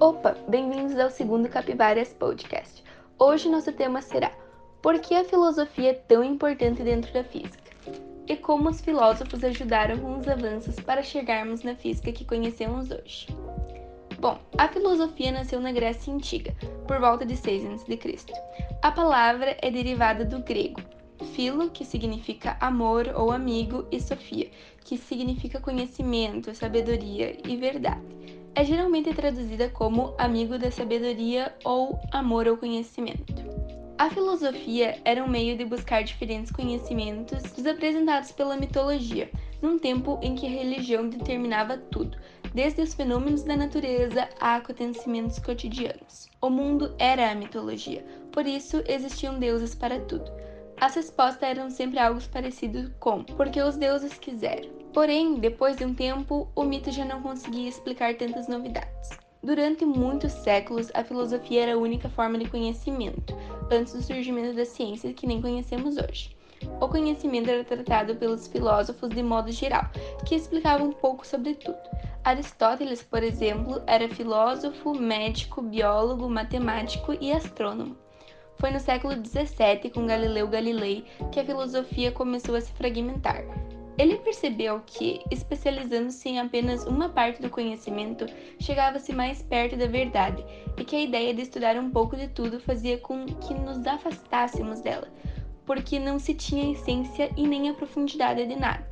Opa, bem-vindos ao segundo Capivaras Podcast. Hoje nosso tema será Por que a filosofia é tão importante dentro da física? E como os filósofos ajudaram com os avanços para chegarmos na física que conhecemos hoje. Bom, a filosofia nasceu na Grécia Antiga, por volta de 6 a.C. A palavra é derivada do grego Filo, que significa amor ou amigo, e Sofia, que significa conhecimento, sabedoria e verdade. É geralmente traduzida como amigo da sabedoria ou amor ao conhecimento. A filosofia era um meio de buscar diferentes conhecimentos dos apresentados pela mitologia, num tempo em que a religião determinava tudo, desde os fenômenos da natureza a acontecimentos cotidianos. O mundo era a mitologia, por isso existiam deuses para tudo. As respostas eram sempre algo parecido com porque os deuses quiseram. Porém, depois de um tempo, o mito já não conseguia explicar tantas novidades. Durante muitos séculos, a filosofia era a única forma de conhecimento, antes do surgimento da ciência que nem conhecemos hoje. O conhecimento era tratado pelos filósofos de modo geral, que explicavam um pouco sobre tudo. Aristóteles, por exemplo, era filósofo, médico, biólogo, matemático e astrônomo. Foi no século XVII, com Galileu Galilei, que a filosofia começou a se fragmentar. Ele percebeu que, especializando-se em apenas uma parte do conhecimento, chegava-se mais perto da verdade, e que a ideia de estudar um pouco de tudo fazia com que nos afastássemos dela, porque não se tinha essência e nem a profundidade de nada.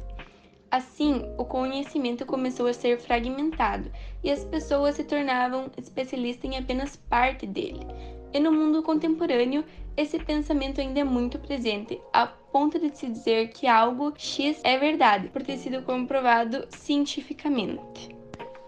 Assim, o conhecimento começou a ser fragmentado e as pessoas se tornavam especialistas em apenas parte dele. E no mundo contemporâneo, esse pensamento ainda é muito presente, a ponto de se dizer que algo X é verdade, por ter sido comprovado cientificamente.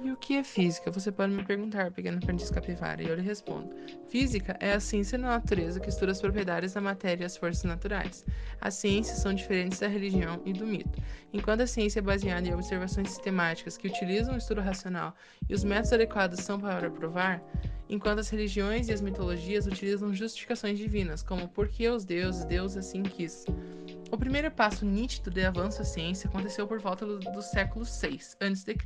E o que é física? Você pode me perguntar, pequeno aprendiz capivara, e eu lhe respondo. Física é a ciência da natureza que estuda as propriedades da matéria e as forças naturais. As ciências são diferentes da religião e do mito. Enquanto a ciência é baseada em observações sistemáticas que utilizam o estudo racional e os métodos adequados são para provar, enquanto as religiões e as mitologias utilizam justificações divinas, como por que os deuses, Deus assim quis. O primeiro passo nítido de avanço da ciência aconteceu por volta do, do século VI a.C.,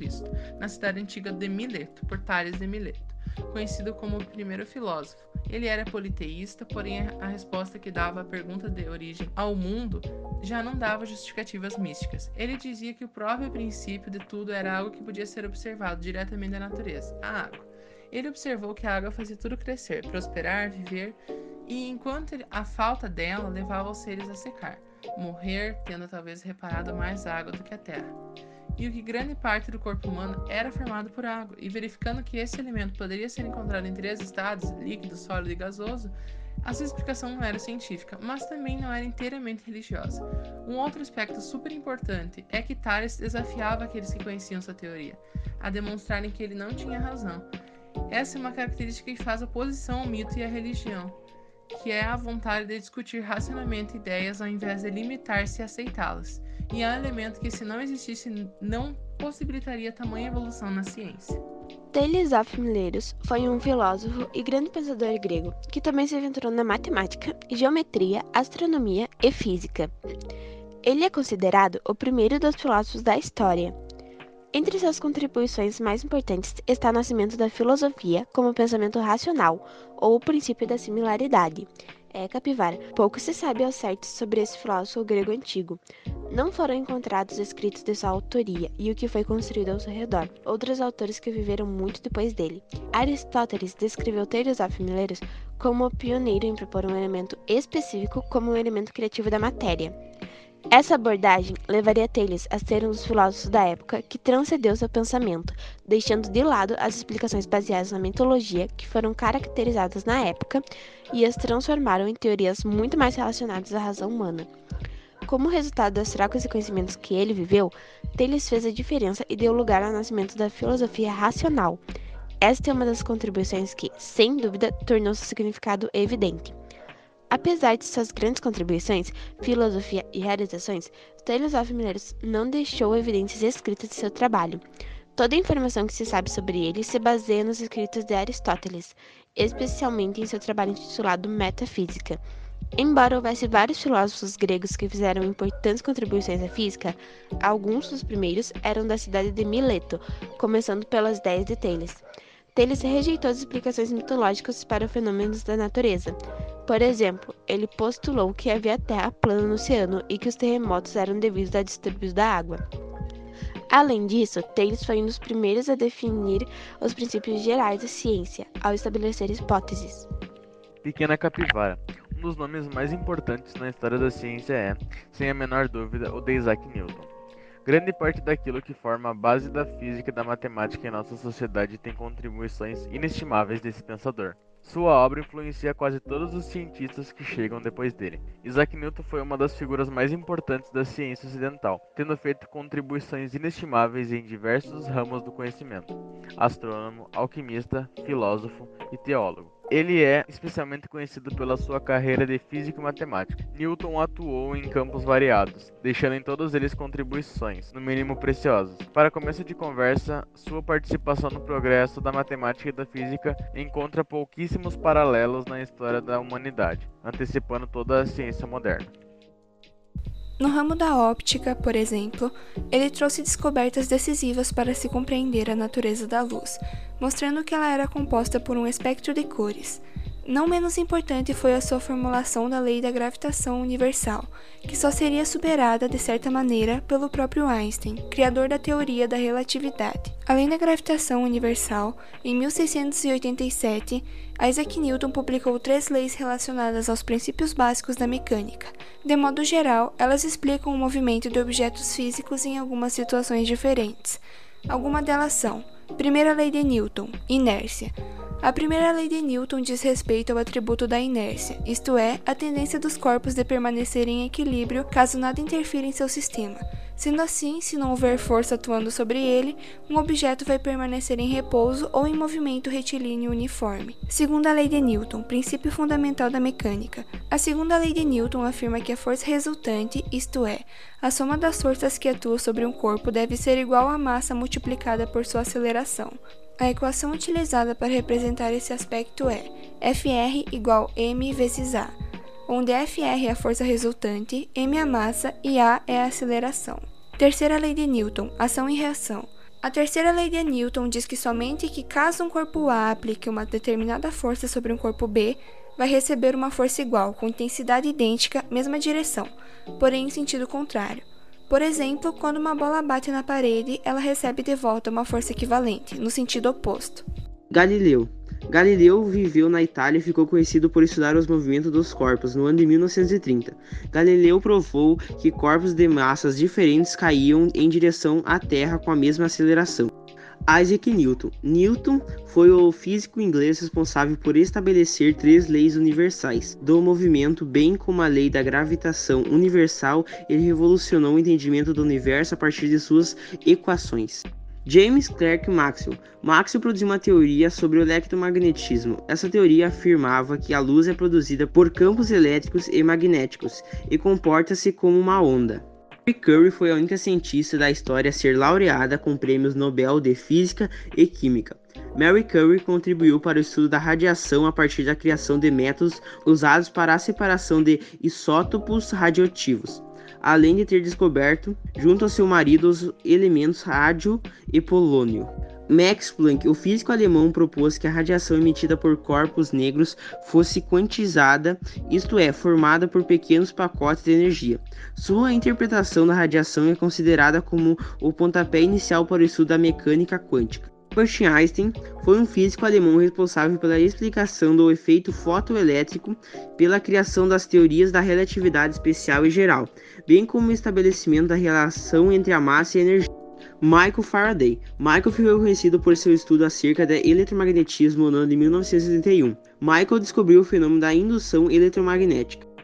na cidade antiga de Mileto, por Tales de Mileto, conhecido como o primeiro filósofo. Ele era politeísta, porém a resposta que dava à pergunta de origem ao mundo já não dava justificativas místicas. Ele dizia que o próprio princípio de tudo era algo que podia ser observado diretamente da natureza, a água. Ele observou que a água fazia tudo crescer, prosperar, viver, e enquanto a falta dela levava os seres a secar morrer tendo talvez reparado mais água do que a terra. E o que grande parte do corpo humano era formado por água, e verificando que esse elemento poderia ser encontrado em três estados, líquido, sólido e gasoso, a sua explicação não era científica, mas também não era inteiramente religiosa. Um outro aspecto super importante é que Tales desafiava aqueles que conheciam sua teoria, a demonstrarem que ele não tinha razão. Essa é uma característica que faz oposição ao mito e à religião, que é a vontade de discutir racionalmente ideias ao invés de limitar-se a aceitá-las, e é um elemento que, se não existisse, não possibilitaria tamanha evolução na ciência. Thales of Miletus foi um filósofo e grande pensador grego que também se aventurou na matemática, geometria, astronomia e física. Ele é considerado o primeiro dos filósofos da história entre suas contribuições mais importantes está o nascimento da filosofia como pensamento racional, ou o princípio da similaridade. É, capivara. Pouco se sabe ao certo sobre esse filósofo grego antigo. Não foram encontrados escritos de sua autoria e o que foi construído ao seu redor. Outros autores que viveram muito depois dele. Aristóteles descreveu of Miletus como pioneiro em propor um elemento específico como um elemento criativo da matéria. Essa abordagem levaria Thales a ser um dos filósofos da época que transcendeu seu pensamento, deixando de lado as explicações baseadas na mitologia que foram caracterizadas na época e as transformaram em teorias muito mais relacionadas à razão humana. Como resultado das trocas e conhecimentos que ele viveu, Thales fez a diferença e deu lugar ao nascimento da filosofia racional. Esta é uma das contribuições que, sem dúvida, tornou seu significado evidente. Apesar de suas grandes contribuições, filosofia e realizações, of Mineros não deixou evidências escritas de seu trabalho. Toda a informação que se sabe sobre ele se baseia nos escritos de Aristóteles, especialmente em seu trabalho intitulado Metafísica. Embora houvesse vários filósofos gregos que fizeram importantes contribuições à física, alguns dos primeiros eram da cidade de Mileto, começando pelas ideias de Thales. Thales rejeitou as explicações mitológicas para fenômenos da natureza. Por exemplo, ele postulou que havia terra plana no oceano e que os terremotos eram devidos a distúrbios da água. Além disso, Thales foi um dos primeiros a definir os princípios gerais da ciência, ao estabelecer hipóteses. Pequena capivara. Um dos nomes mais importantes na história da ciência é, sem a menor dúvida, o de Isaac Newton. Grande parte daquilo que forma a base da física e da matemática em nossa sociedade tem contribuições inestimáveis desse pensador. Sua obra influencia quase todos os cientistas que chegam depois dele. Isaac Newton foi uma das figuras mais importantes da ciência ocidental, tendo feito contribuições inestimáveis em diversos ramos do conhecimento: astrônomo, alquimista, filósofo e teólogo. Ele é especialmente conhecido pela sua carreira de física e matemática. Newton atuou em campos variados, deixando em todos eles contribuições, no mínimo preciosas. Para começo de conversa, sua participação no progresso da matemática e da física encontra pouquíssimos paralelos na história da humanidade, antecipando toda a ciência moderna. No ramo da óptica, por exemplo, ele trouxe descobertas decisivas para se compreender a natureza da luz, mostrando que ela era composta por um espectro de cores. Não menos importante foi a sua formulação da lei da gravitação universal, que só seria superada, de certa maneira, pelo próprio Einstein, criador da teoria da relatividade. Além da gravitação universal, em 1687, Isaac Newton publicou três leis relacionadas aos princípios básicos da mecânica. De modo geral, elas explicam o movimento de objetos físicos em algumas situações diferentes. Algumas delas são: Primeira lei de Newton, inércia. A primeira lei de Newton diz respeito ao atributo da inércia, isto é, a tendência dos corpos de permanecer em equilíbrio caso nada interfira em seu sistema. Sendo assim, se não houver força atuando sobre ele, um objeto vai permanecer em repouso ou em movimento retilíneo uniforme. Segunda lei de Newton, princípio fundamental da mecânica. A segunda lei de Newton afirma que a força resultante, isto é, a soma das forças que atuam sobre um corpo deve ser igual à massa multiplicada por sua aceleração. A equação utilizada para representar esse aspecto é Fr igual m vezes a, onde Fr é a força resultante, m a massa e a é a aceleração. Terceira lei de Newton, ação e reação. A terceira lei de Newton diz que somente que caso um corpo A aplique uma determinada força sobre um corpo B, vai receber uma força igual, com intensidade idêntica, mesma direção, porém em sentido contrário. Por exemplo, quando uma bola bate na parede, ela recebe de volta uma força equivalente, no sentido oposto. Galileu. Galileu viveu na Itália e ficou conhecido por estudar os movimentos dos corpos no ano de 1930. Galileu provou que corpos de massas diferentes caíam em direção à Terra com a mesma aceleração. Isaac Newton. Newton foi o físico inglês responsável por estabelecer três leis universais do movimento, bem como a lei da gravitação universal. Ele revolucionou o entendimento do universo a partir de suas equações. James Clerk Maxwell. Maxwell produziu uma teoria sobre o eletromagnetismo. Essa teoria afirmava que a luz é produzida por campos elétricos e magnéticos e comporta-se como uma onda. Curie foi a única cientista da história a ser laureada com prêmios Nobel de Física e Química. Mary Curie contribuiu para o estudo da radiação a partir da criação de métodos usados para a separação de isótopos radioativos, além de ter descoberto, junto ao seu marido, os elementos rádio e polônio. Max Planck, o físico alemão, propôs que a radiação emitida por corpos negros fosse quantizada, isto é, formada por pequenos pacotes de energia. Sua interpretação da radiação é considerada como o pontapé inicial para o estudo da mecânica quântica. Albert Einstein foi um físico alemão responsável pela explicação do efeito fotoelétrico, pela criação das teorias da relatividade especial e geral, bem como o estabelecimento da relação entre a massa e a energia. Michael Faraday. Michael ficou conhecido por seu estudo acerca de eletromagnetismo no ano de 1971. Michael descobriu o fenômeno da indução eletromagnética.